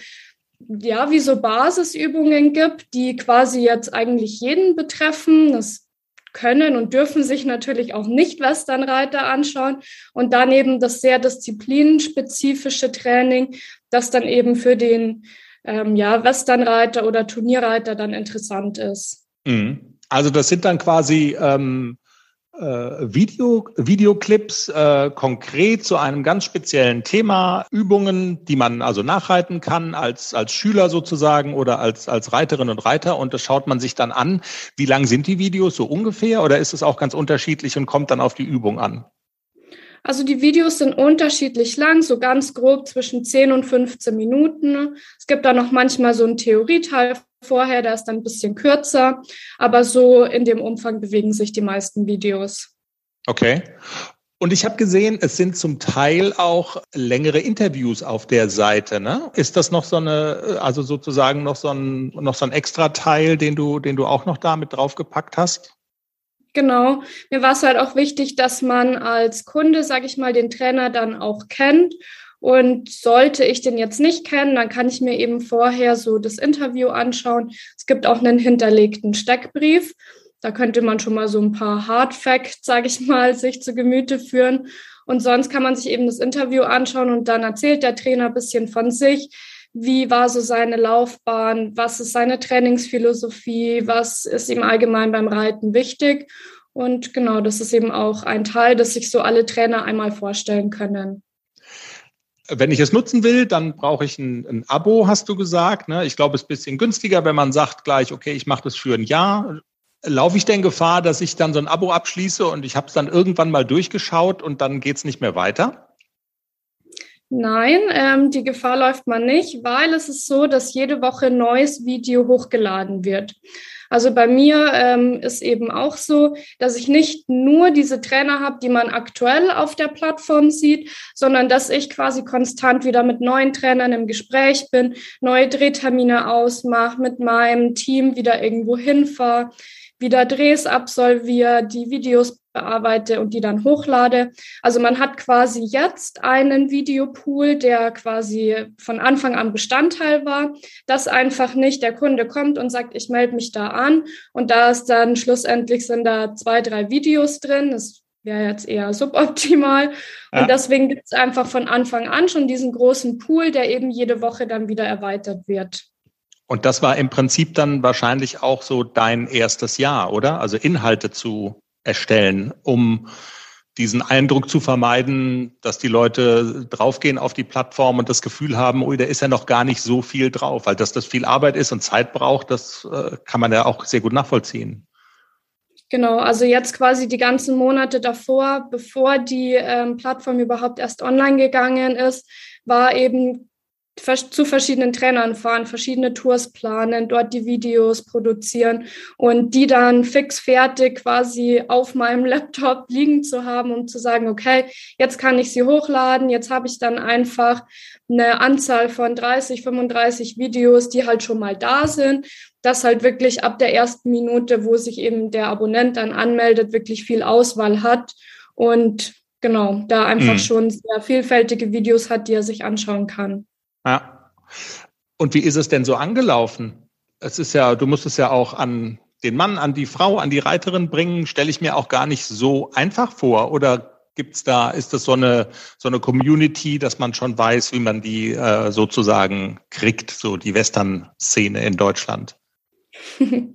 ja, wie so Basisübungen gibt, die quasi jetzt eigentlich jeden betreffen. Das können und dürfen sich natürlich auch nicht Westernreiter anschauen. Und daneben das sehr disziplinenspezifische Training, das dann eben für den ähm, ja, Westernreiter oder Turnierreiter dann interessant ist. Mhm. Also das sind dann quasi ähm, äh, Video, Videoclips äh, konkret zu einem ganz speziellen Thema, Übungen, die man also nachreiten kann als, als Schüler sozusagen oder als, als Reiterin und Reiter und das schaut man sich dann an. Wie lang sind die Videos so ungefähr oder ist es auch ganz unterschiedlich und kommt dann auf die Übung an? Also die Videos sind unterschiedlich lang, so ganz grob zwischen 10 und 15 Minuten. Es gibt da noch manchmal so einen Theorieteil vorher, der ist dann ein bisschen kürzer, aber so in dem Umfang bewegen sich die meisten Videos. Okay. Und ich habe gesehen, es sind zum Teil auch längere Interviews auf der Seite. Ne? Ist das noch so eine, also sozusagen noch so ein, noch so ein extra Teil, den du, den du auch noch da mit draufgepackt hast? Genau. Mir war es halt auch wichtig, dass man als Kunde, sage ich mal, den Trainer dann auch kennt. Und sollte ich den jetzt nicht kennen, dann kann ich mir eben vorher so das Interview anschauen. Es gibt auch einen hinterlegten Steckbrief. Da könnte man schon mal so ein paar Hard Facts, sage ich mal, sich zu Gemüte führen. Und sonst kann man sich eben das Interview anschauen und dann erzählt der Trainer ein bisschen von sich. Wie war so seine Laufbahn? Was ist seine Trainingsphilosophie? Was ist ihm allgemein beim Reiten wichtig? Und genau, das ist eben auch ein Teil, dass sich so alle Trainer einmal vorstellen können. Wenn ich es nutzen will, dann brauche ich ein, ein Abo, hast du gesagt. Ne? Ich glaube, es ist ein bisschen günstiger, wenn man sagt gleich, okay, ich mache das für ein Jahr. Laufe ich denn Gefahr, dass ich dann so ein Abo abschließe und ich habe es dann irgendwann mal durchgeschaut und dann geht es nicht mehr weiter? Nein, ähm, die Gefahr läuft man nicht, weil es ist so, dass jede Woche neues Video hochgeladen wird. Also bei mir ähm, ist eben auch so, dass ich nicht nur diese Trainer habe, die man aktuell auf der Plattform sieht, sondern dass ich quasi konstant wieder mit neuen Trainern im Gespräch bin, neue Drehtermine ausmache, mit meinem Team wieder irgendwo hinfahre wieder Drehs absolviere, die Videos bearbeite und die dann hochlade. Also man hat quasi jetzt einen Videopool, der quasi von Anfang an Bestandteil war, dass einfach nicht der Kunde kommt und sagt, ich melde mich da an und da ist dann schlussendlich sind da zwei, drei Videos drin. Das wäre jetzt eher suboptimal. Ja. Und deswegen gibt es einfach von Anfang an schon diesen großen Pool, der eben jede Woche dann wieder erweitert wird. Und das war im Prinzip dann wahrscheinlich auch so dein erstes Jahr, oder? Also Inhalte zu erstellen, um diesen Eindruck zu vermeiden, dass die Leute draufgehen auf die Plattform und das Gefühl haben, oh, da ist ja noch gar nicht so viel drauf, weil dass das viel Arbeit ist und Zeit braucht, das äh, kann man ja auch sehr gut nachvollziehen. Genau, also jetzt quasi die ganzen Monate davor, bevor die ähm, Plattform überhaupt erst online gegangen ist, war eben zu verschiedenen Trainern fahren, verschiedene Tours planen, dort die Videos produzieren und die dann fix fertig quasi auf meinem Laptop liegen zu haben, um zu sagen, okay, jetzt kann ich sie hochladen, jetzt habe ich dann einfach eine Anzahl von 30, 35 Videos, die halt schon mal da sind, dass halt wirklich ab der ersten Minute, wo sich eben der Abonnent dann anmeldet, wirklich viel Auswahl hat und genau, da einfach mhm. schon sehr vielfältige Videos hat, die er sich anschauen kann. Ja. Und wie ist es denn so angelaufen? Es ist ja, du musst es ja auch an den Mann, an die Frau, an die Reiterin bringen, stelle ich mir auch gar nicht so einfach vor. Oder gibt's da, ist das so eine, so eine Community, dass man schon weiß, wie man die äh, sozusagen kriegt, so die Western-Szene in Deutschland?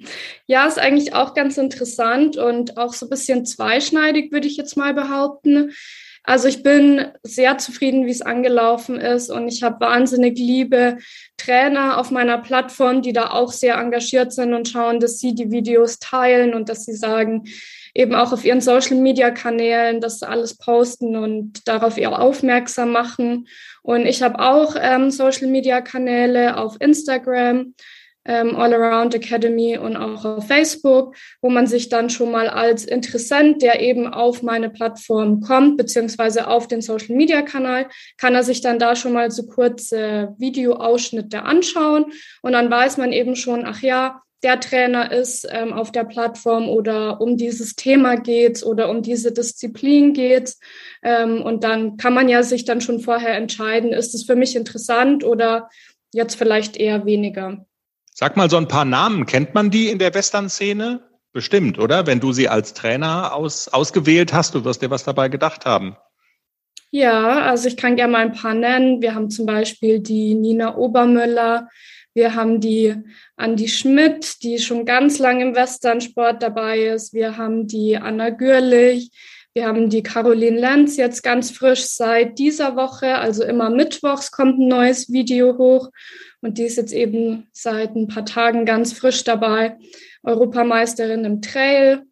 Ja, ist eigentlich auch ganz interessant und auch so ein bisschen zweischneidig, würde ich jetzt mal behaupten. Also ich bin sehr zufrieden, wie es angelaufen ist und ich habe wahnsinnig liebe Trainer auf meiner Plattform, die da auch sehr engagiert sind und schauen, dass sie die Videos teilen und dass sie sagen, eben auch auf ihren Social-Media-Kanälen das alles posten und darauf ihr aufmerksam machen. Und ich habe auch ähm, Social-Media-Kanäle auf Instagram ähm, All Around Academy und auch auf Facebook, wo man sich dann schon mal als Interessent, der eben auf meine Plattform kommt, beziehungsweise auf den Social Media Kanal, kann er sich dann da schon mal so kurze Videoausschnitte anschauen und dann weiß man eben schon, ach ja, der Trainer ist ähm, auf der Plattform oder um dieses Thema geht's oder um diese Disziplin geht's. Ähm, und dann kann man ja sich dann schon vorher entscheiden, ist es für mich interessant oder jetzt vielleicht eher weniger. Sag mal so ein paar Namen. Kennt man die in der Western-Szene? Bestimmt, oder? Wenn du sie als Trainer aus, ausgewählt hast, du wirst dir was dabei gedacht haben. Ja, also ich kann gerne mal ein paar nennen. Wir haben zum Beispiel die Nina Obermüller. Wir haben die Andi Schmidt, die schon ganz lange im Westernsport dabei ist. Wir haben die Anna Gürlich. Wir haben die Caroline Lenz jetzt ganz frisch seit dieser Woche. Also immer mittwochs kommt ein neues Video hoch. Und die ist jetzt eben seit ein paar Tagen ganz frisch dabei, Europameisterin im Trail.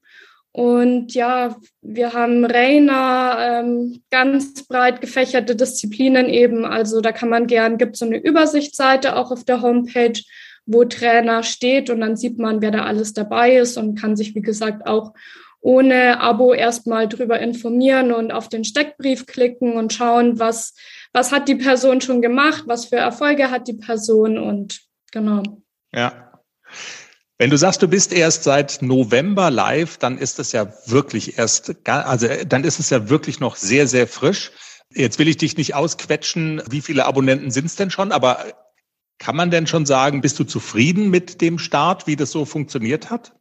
Und ja, wir haben Rainer, ähm, ganz breit gefächerte Disziplinen eben. Also da kann man gern, gibt so eine Übersichtsseite auch auf der Homepage, wo Trainer steht und dann sieht man, wer da alles dabei ist und kann sich, wie gesagt, auch ohne Abo erstmal drüber informieren und auf den Steckbrief klicken und schauen, was was hat die Person schon gemacht, was für Erfolge hat die Person und genau. Ja. Wenn du sagst, du bist erst seit November live, dann ist es ja wirklich erst, also dann ist es ja wirklich noch sehr, sehr frisch. Jetzt will ich dich nicht ausquetschen, wie viele Abonnenten sind es denn schon, aber kann man denn schon sagen, bist du zufrieden mit dem Start, wie das so funktioniert hat?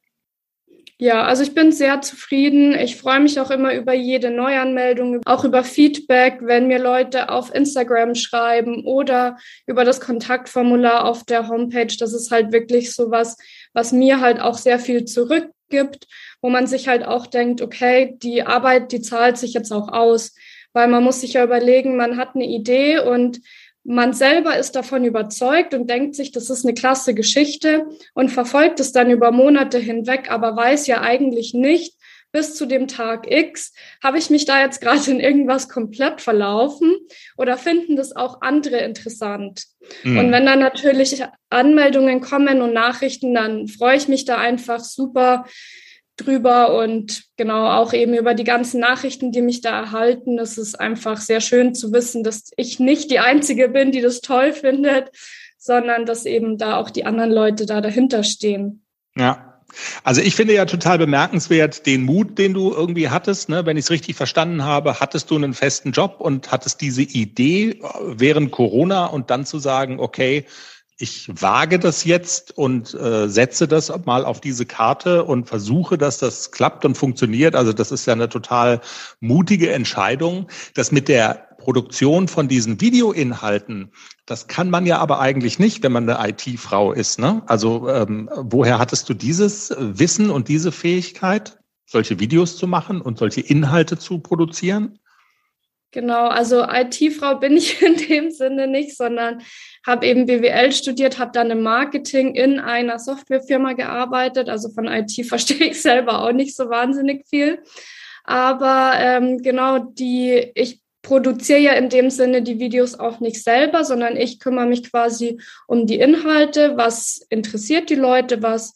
Ja, also ich bin sehr zufrieden. Ich freue mich auch immer über jede Neuanmeldung, auch über Feedback, wenn mir Leute auf Instagram schreiben oder über das Kontaktformular auf der Homepage. Das ist halt wirklich so was, was mir halt auch sehr viel zurückgibt, wo man sich halt auch denkt, okay, die Arbeit, die zahlt sich jetzt auch aus, weil man muss sich ja überlegen, man hat eine Idee und man selber ist davon überzeugt und denkt sich, das ist eine klasse Geschichte und verfolgt es dann über Monate hinweg, aber weiß ja eigentlich nicht, bis zu dem Tag X, habe ich mich da jetzt gerade in irgendwas komplett verlaufen oder finden das auch andere interessant? Mhm. Und wenn dann natürlich Anmeldungen kommen und Nachrichten, dann freue ich mich da einfach super drüber und genau auch eben über die ganzen Nachrichten, die mich da erhalten. Es ist einfach sehr schön zu wissen, dass ich nicht die Einzige bin, die das toll findet, sondern dass eben da auch die anderen Leute da dahinter stehen. Ja. Also ich finde ja total bemerkenswert den Mut, den du irgendwie hattest. Ne? Wenn ich es richtig verstanden habe, hattest du einen festen Job und hattest diese Idee während Corona und dann zu sagen, okay, ich wage das jetzt und äh, setze das mal auf diese Karte und versuche, dass das klappt und funktioniert. Also das ist ja eine total mutige Entscheidung. Das mit der Produktion von diesen Videoinhalten, das kann man ja aber eigentlich nicht, wenn man eine IT-Frau ist. Ne? Also ähm, woher hattest du dieses Wissen und diese Fähigkeit, solche Videos zu machen und solche Inhalte zu produzieren? Genau, also IT-Frau bin ich in dem Sinne nicht, sondern habe eben BWL studiert, habe dann im Marketing in einer Softwarefirma gearbeitet. Also von IT verstehe ich selber auch nicht so wahnsinnig viel. Aber ähm, genau die, ich produziere ja in dem Sinne die Videos auch nicht selber, sondern ich kümmere mich quasi um die Inhalte, was interessiert die Leute, was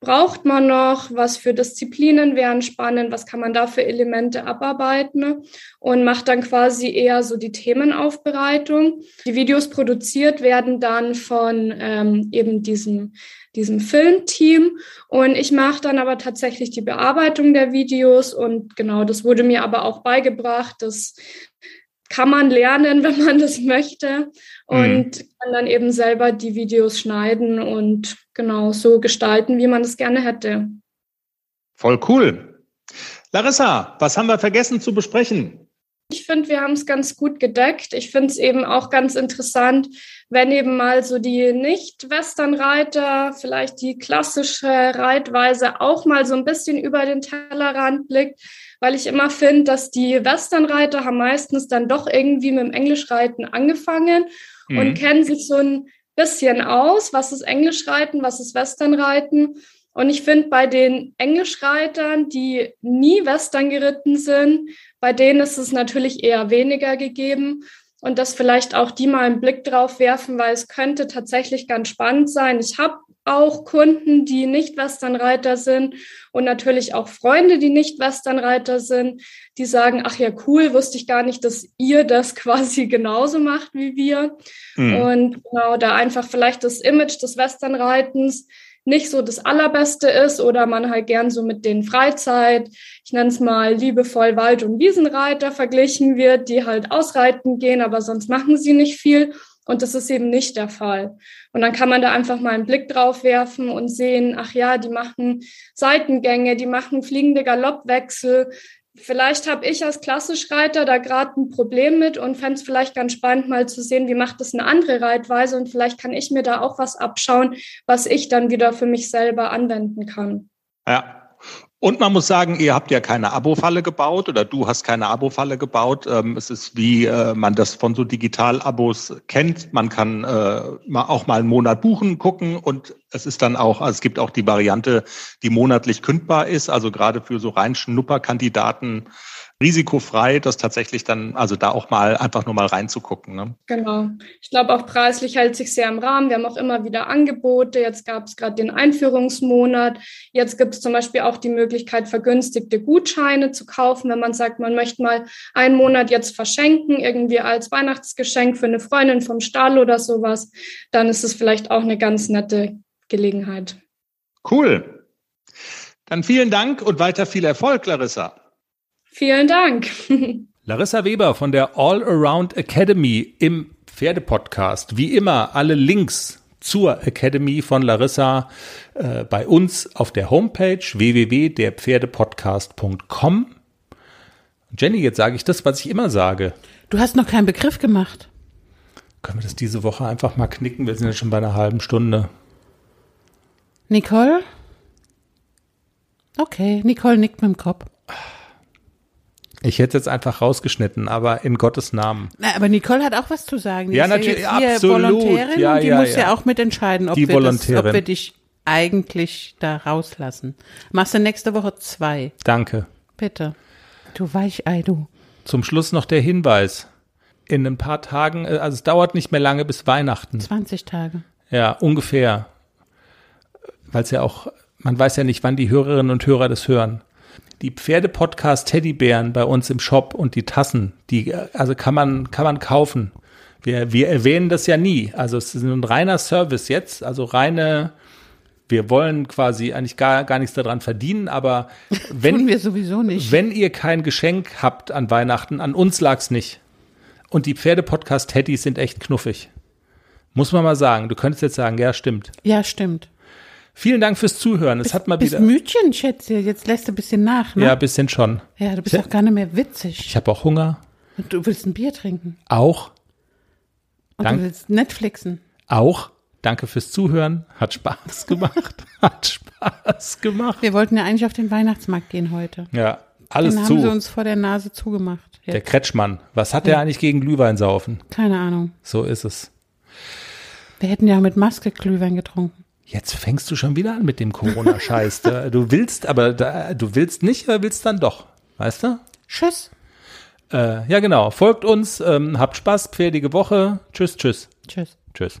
braucht man noch, was für Disziplinen wären spannend, was kann man da für Elemente abarbeiten? Und macht dann quasi eher so die Themenaufbereitung. Die Videos produziert werden dann von ähm, eben diesem, diesem Filmteam. Und ich mache dann aber tatsächlich die Bearbeitung der Videos. Und genau, das wurde mir aber auch beigebracht, dass kann man lernen, wenn man das möchte und mhm. kann dann eben selber die Videos schneiden und genau so gestalten, wie man es gerne hätte. Voll cool. Larissa, was haben wir vergessen zu besprechen? Ich finde, wir haben es ganz gut gedeckt. Ich finde es eben auch ganz interessant, wenn eben mal so die Nicht-Western-Reiter, vielleicht die klassische Reitweise auch mal so ein bisschen über den Tellerrand blickt weil ich immer finde, dass die Westernreiter haben meistens dann doch irgendwie mit dem Englischreiten angefangen mhm. und kennen sich so ein bisschen aus, was ist Englischreiten, was ist Westernreiten. Und ich finde, bei den Englischreitern, die nie Western geritten sind, bei denen ist es natürlich eher weniger gegeben. Und das vielleicht auch die mal einen Blick drauf werfen, weil es könnte tatsächlich ganz spannend sein. Ich habe auch Kunden, die nicht Westernreiter sind und natürlich auch Freunde, die nicht Westernreiter sind, die sagen, ach ja, cool, wusste ich gar nicht, dass ihr das quasi genauso macht wie wir. Mhm. Und genau, da einfach vielleicht das Image des Westernreitens nicht so das Allerbeste ist oder man halt gern so mit den Freizeit, ich nenne es mal liebevoll Wald- und Wiesenreiter verglichen wird, die halt ausreiten gehen, aber sonst machen sie nicht viel. Und das ist eben nicht der Fall. Und dann kann man da einfach mal einen Blick drauf werfen und sehen, ach ja, die machen Seitengänge, die machen fliegende Galoppwechsel. Vielleicht habe ich als Klassischreiter da gerade ein Problem mit und fände es vielleicht ganz spannend, mal zu sehen, wie macht das eine andere Reitweise und vielleicht kann ich mir da auch was abschauen, was ich dann wieder für mich selber anwenden kann. Ja, und man muss sagen, ihr habt ja keine Abo-Falle gebaut oder du hast keine Abo-Falle gebaut. Ähm, es ist wie äh, man das von so Digital-Abos kennt. Man kann äh, auch mal einen Monat buchen, gucken und es ist dann auch, also es gibt auch die Variante, die monatlich kündbar ist. Also gerade für so rein Schnupperkandidaten risikofrei, das tatsächlich dann, also da auch mal einfach nur mal reinzugucken. Ne? Genau. Ich glaube auch preislich hält sich sehr im Rahmen. Wir haben auch immer wieder Angebote. Jetzt gab es gerade den Einführungsmonat. Jetzt gibt es zum Beispiel auch die Möglichkeit, vergünstigte Gutscheine zu kaufen, wenn man sagt, man möchte mal einen Monat jetzt verschenken, irgendwie als Weihnachtsgeschenk für eine Freundin vom Stall oder sowas. Dann ist es vielleicht auch eine ganz nette Gelegenheit. Cool. Dann vielen Dank und weiter viel Erfolg, Larissa. Vielen Dank. Larissa Weber von der All Around Academy im Pferdepodcast. Wie immer alle Links zur Academy von Larissa äh, bei uns auf der Homepage www.derpferdepodcast.com. Jenny, jetzt sage ich das, was ich immer sage. Du hast noch keinen Begriff gemacht. Können wir das diese Woche einfach mal knicken? Wir sind ja schon bei einer halben Stunde. Nicole? Okay, Nicole nickt mit dem Kopf. Ich hätte es jetzt einfach rausgeschnitten, aber in Gottes Namen. Na, aber Nicole hat auch was zu sagen. Die ja, natürlich, ja absolut. Volontärin ja, und die ja, muss ja. ja. auch mitentscheiden, ob, die wir das, ob wir dich eigentlich da rauslassen. Machst du nächste Woche zwei. Danke. Bitte. Du Weichei, du. Zum Schluss noch der Hinweis. In ein paar Tagen, äh, also es dauert nicht mehr lange bis Weihnachten. 20 Tage. Ja, ungefähr. Weil es ja auch, man weiß ja nicht, wann die Hörerinnen und Hörer das hören. Die Pferdepodcast Teddybären bei uns im Shop und die Tassen, die, also kann man, kann man kaufen. Wir, wir erwähnen das ja nie. Also es ist ein reiner Service jetzt, also reine, wir wollen quasi eigentlich gar, gar nichts daran verdienen, aber wenn, wir sowieso nicht. wenn ihr kein Geschenk habt an Weihnachten, an uns lag's nicht. Und die Pferdepodcast Teddys sind echt knuffig. Muss man mal sagen. Du könntest jetzt sagen, ja, stimmt. ja, stimmt. Vielen Dank fürs Zuhören. Es hat mal Bist wieder. Mütchen, Schätze. Jetzt lässt du ein bisschen nach, ne? Ja, ein bisschen schon. Ja, du bist auch gar nicht mehr witzig. Ich habe auch Hunger. Und du willst ein Bier trinken. Auch. Und Dank- du willst Netflixen. Auch. Danke fürs Zuhören. Hat Spaß gemacht. Hat Spaß gemacht. Wir wollten ja eigentlich auf den Weihnachtsmarkt gehen heute. Ja, alles Den haben sie zu. uns vor der Nase zugemacht. Der Jetzt. Kretschmann. Was hat der eigentlich gegen Glühwein saufen? Keine Ahnung. So ist es. Wir hätten ja mit Maske Glühwein getrunken. Jetzt fängst du schon wieder an mit dem Corona-Scheiß. Du willst, aber da, du willst nicht, aber willst dann doch. Weißt du? Tschüss. Äh, ja, genau. Folgt uns, ähm, habt Spaß, pferdige Woche. Tschüss, tschüss. Tschüss. Tschüss.